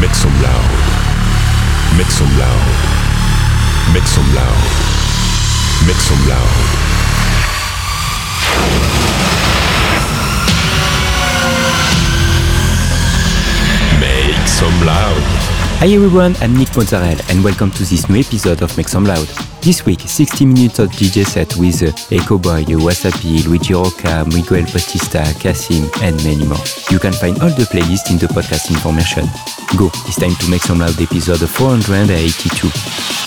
Make some loud. Make some loud. Make some loud. Make some loud. Make some loud. Hi everyone, I'm Nick Mozzarella and welcome to this new episode of Make Some Loud. This week, 60 minutes of DJ set with uh, Echo Boy, Wasapi, Luigi Rocca, Miguel Bautista, Kasim, and many more. You can find all the playlists in the podcast information. Go, it's time to make some loud episode 482.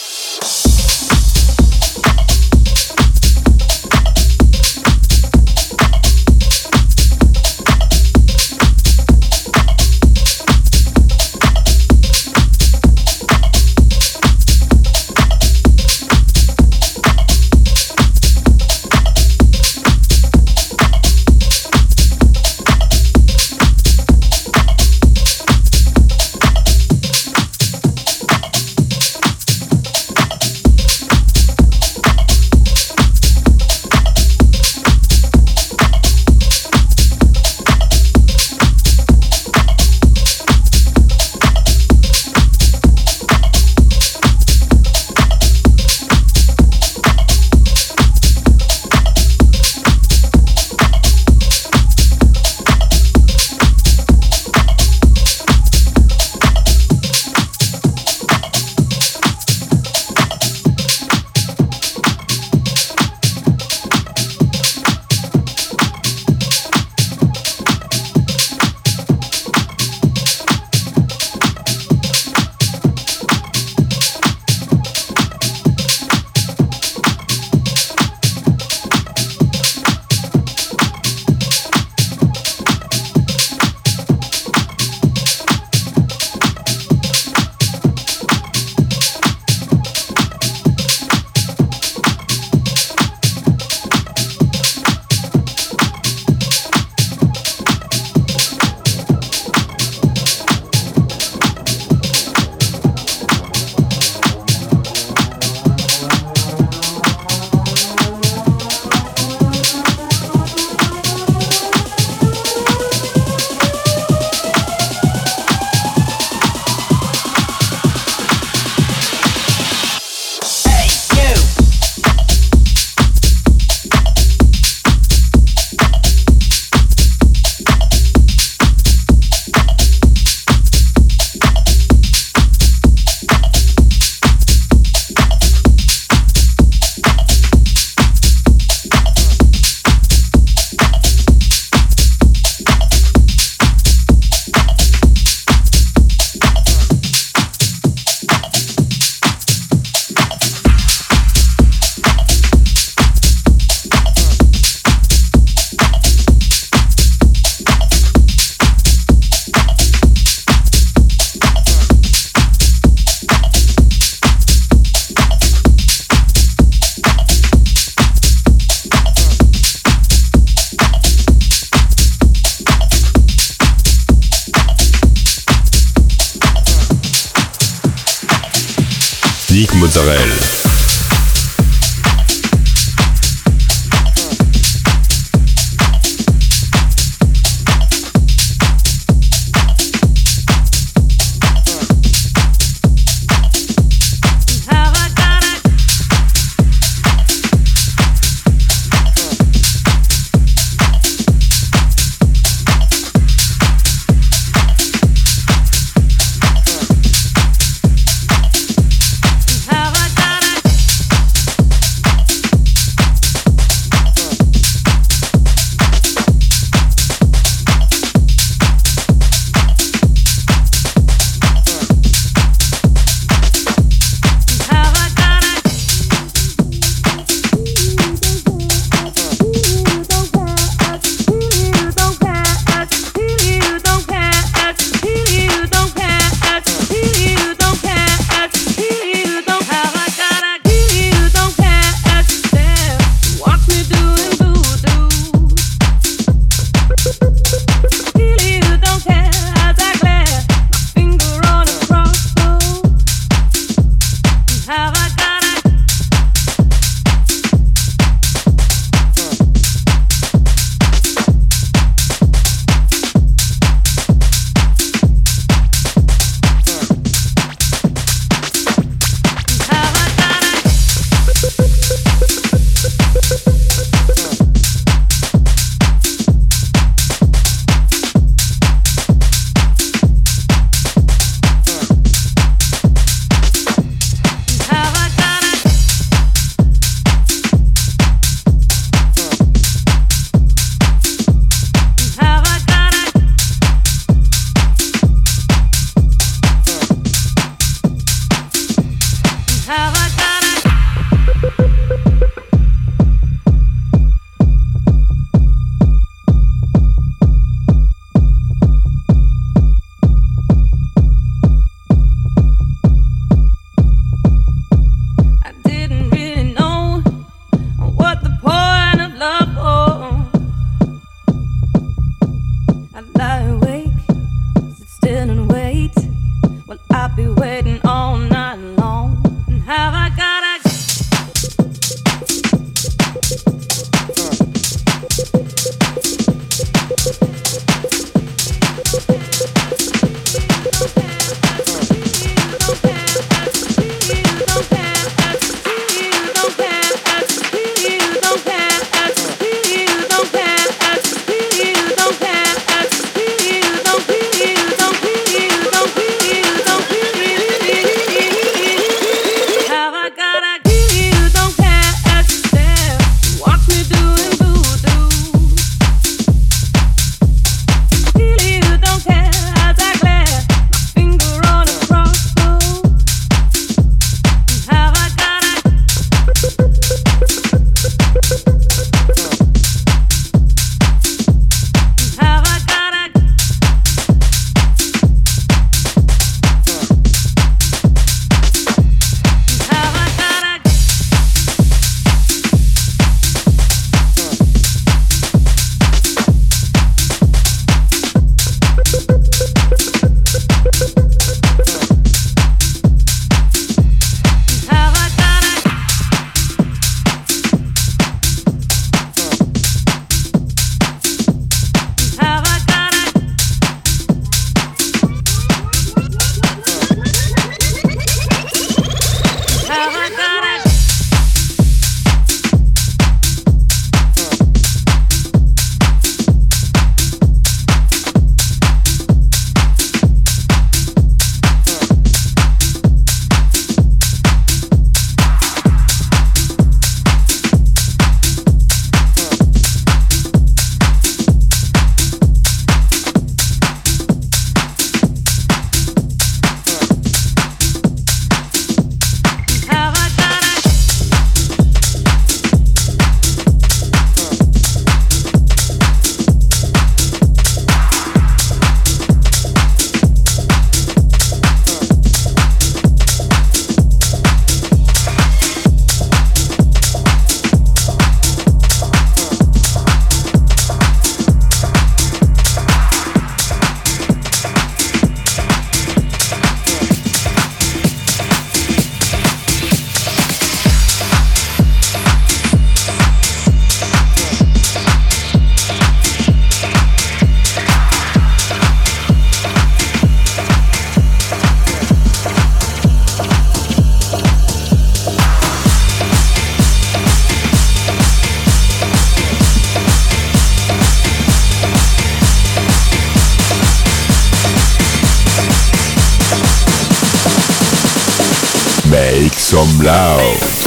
Loud.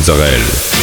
Mozzarella.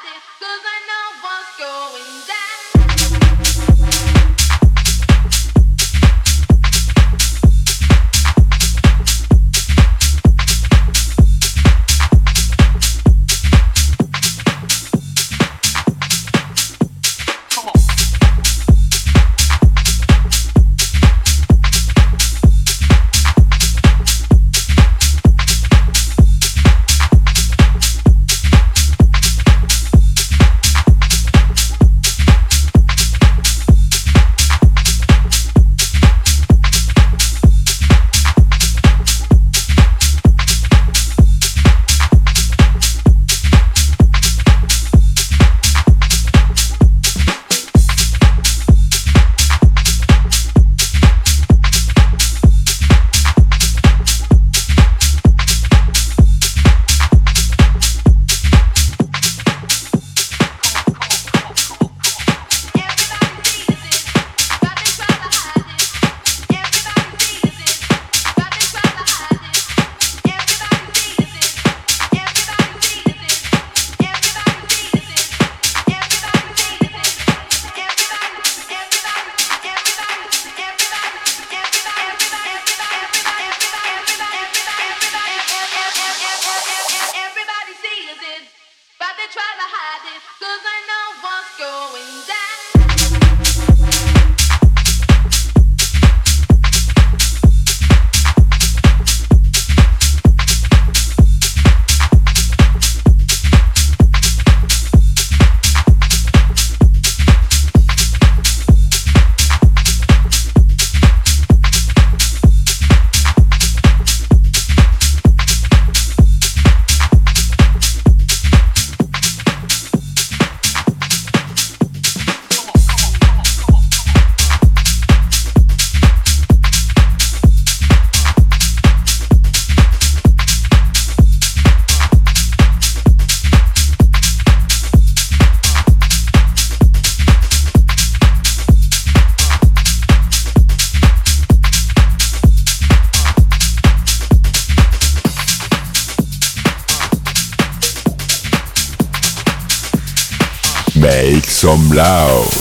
Some loud.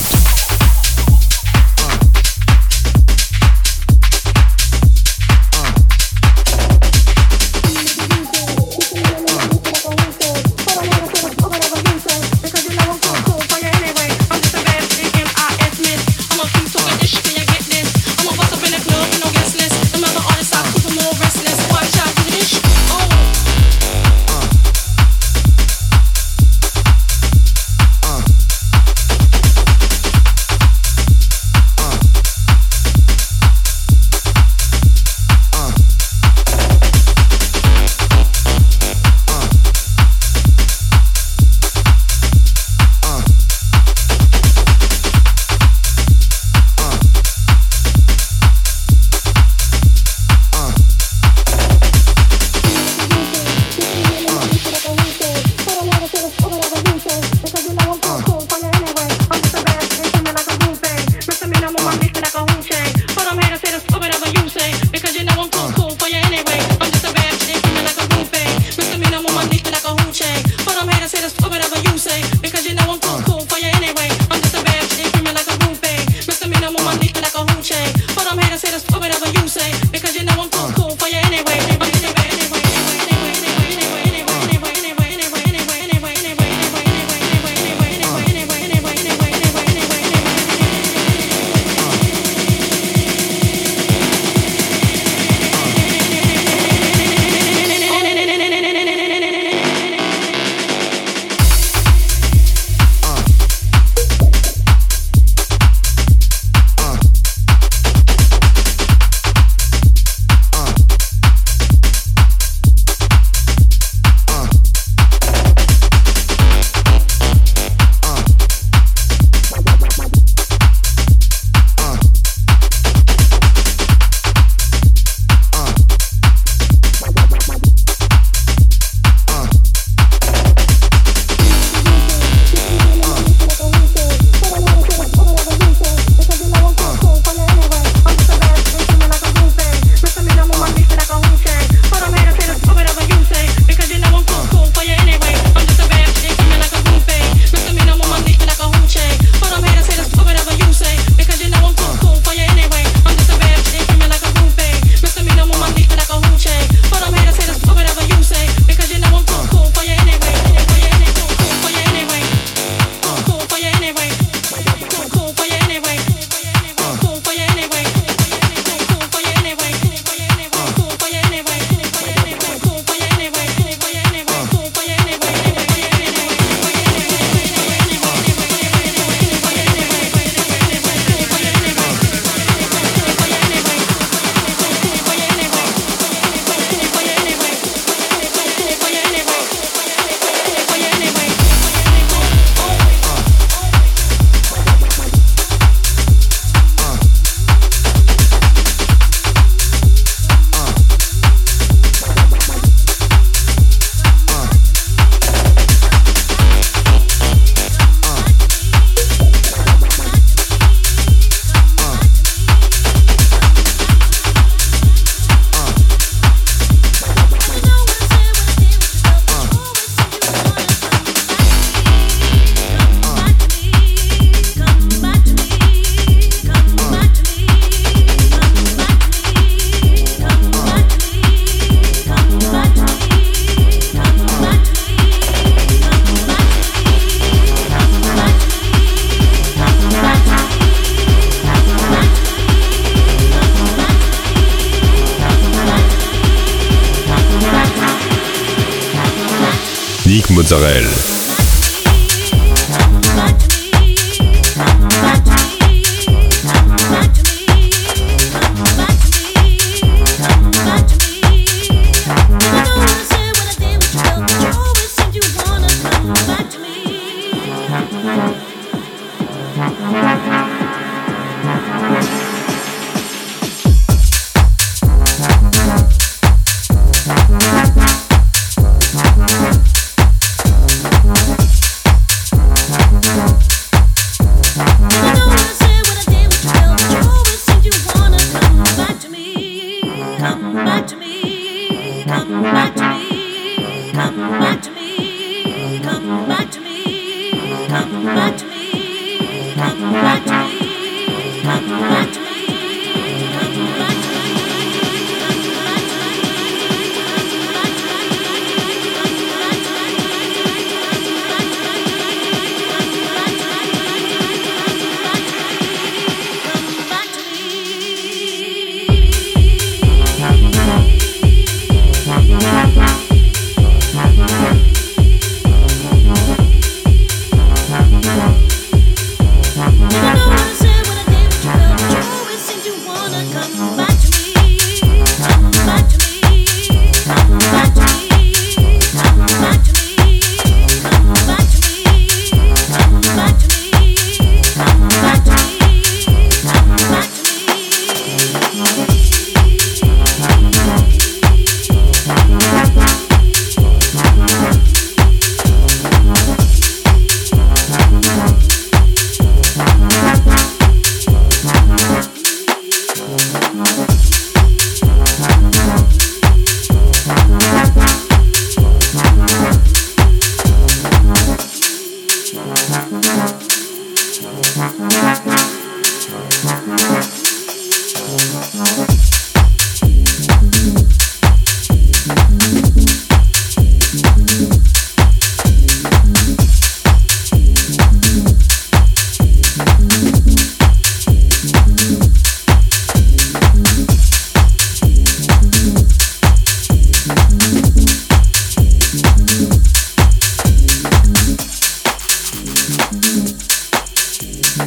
come back to me, come back to me, come back to me, come back to me, come back to me, come back to me.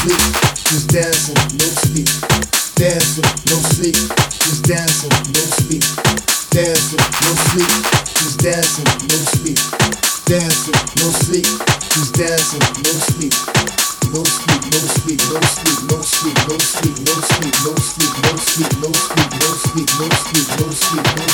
sleep, just dancing, no sleep, dancing, no sleep, just dancing, no sleep, dancing, no sleep, just dancing, no sleep, dancing, no sleep, just dancing, no sleep. No sleep, no sleep, no sleep, no sleep, no sleep, no sleep, no sleep, no sleep, no sleep, no sleep, no sleep, no sleep, no sleep,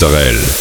Mozzarella.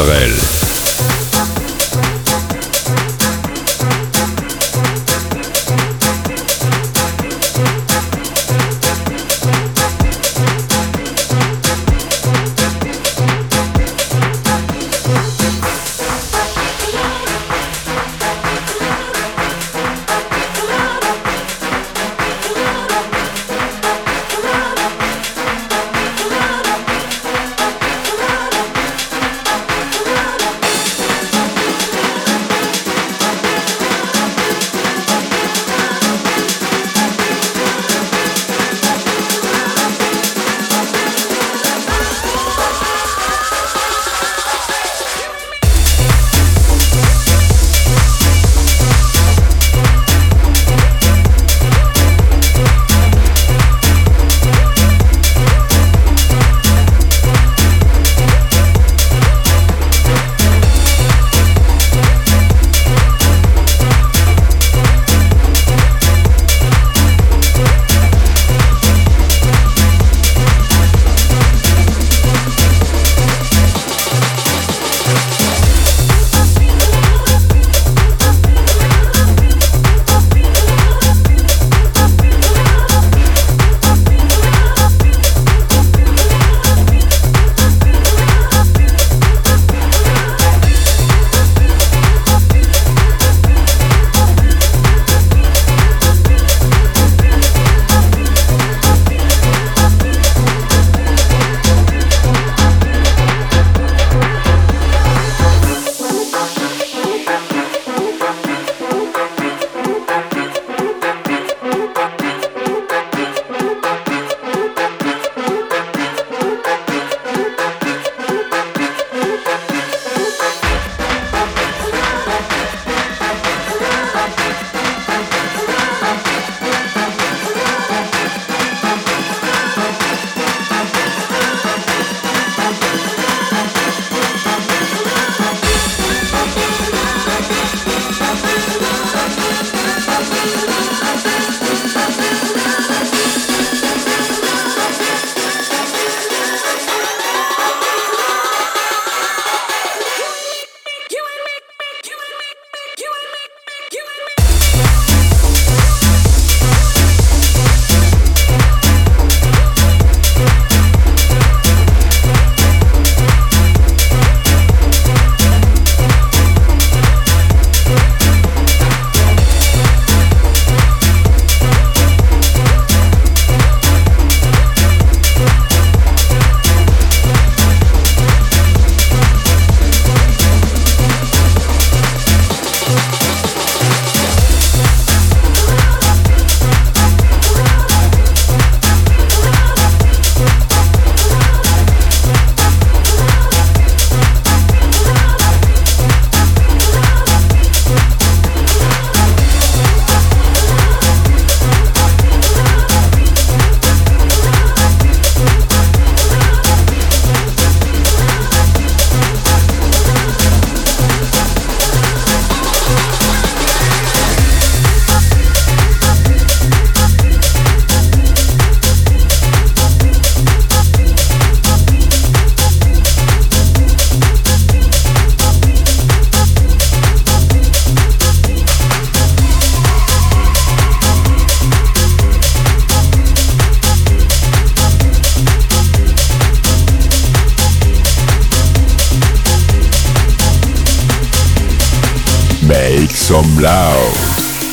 Mozzarella.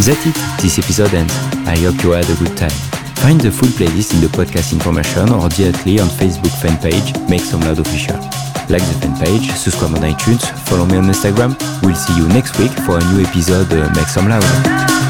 That's it, this episode ends. I hope you had a good time. Find the full playlist in the podcast information or directly on Facebook fan page Make Some Loud Official. Like the fan page, subscribe on iTunes, follow me on Instagram. We'll see you next week for a new episode uh, Make Some Loud.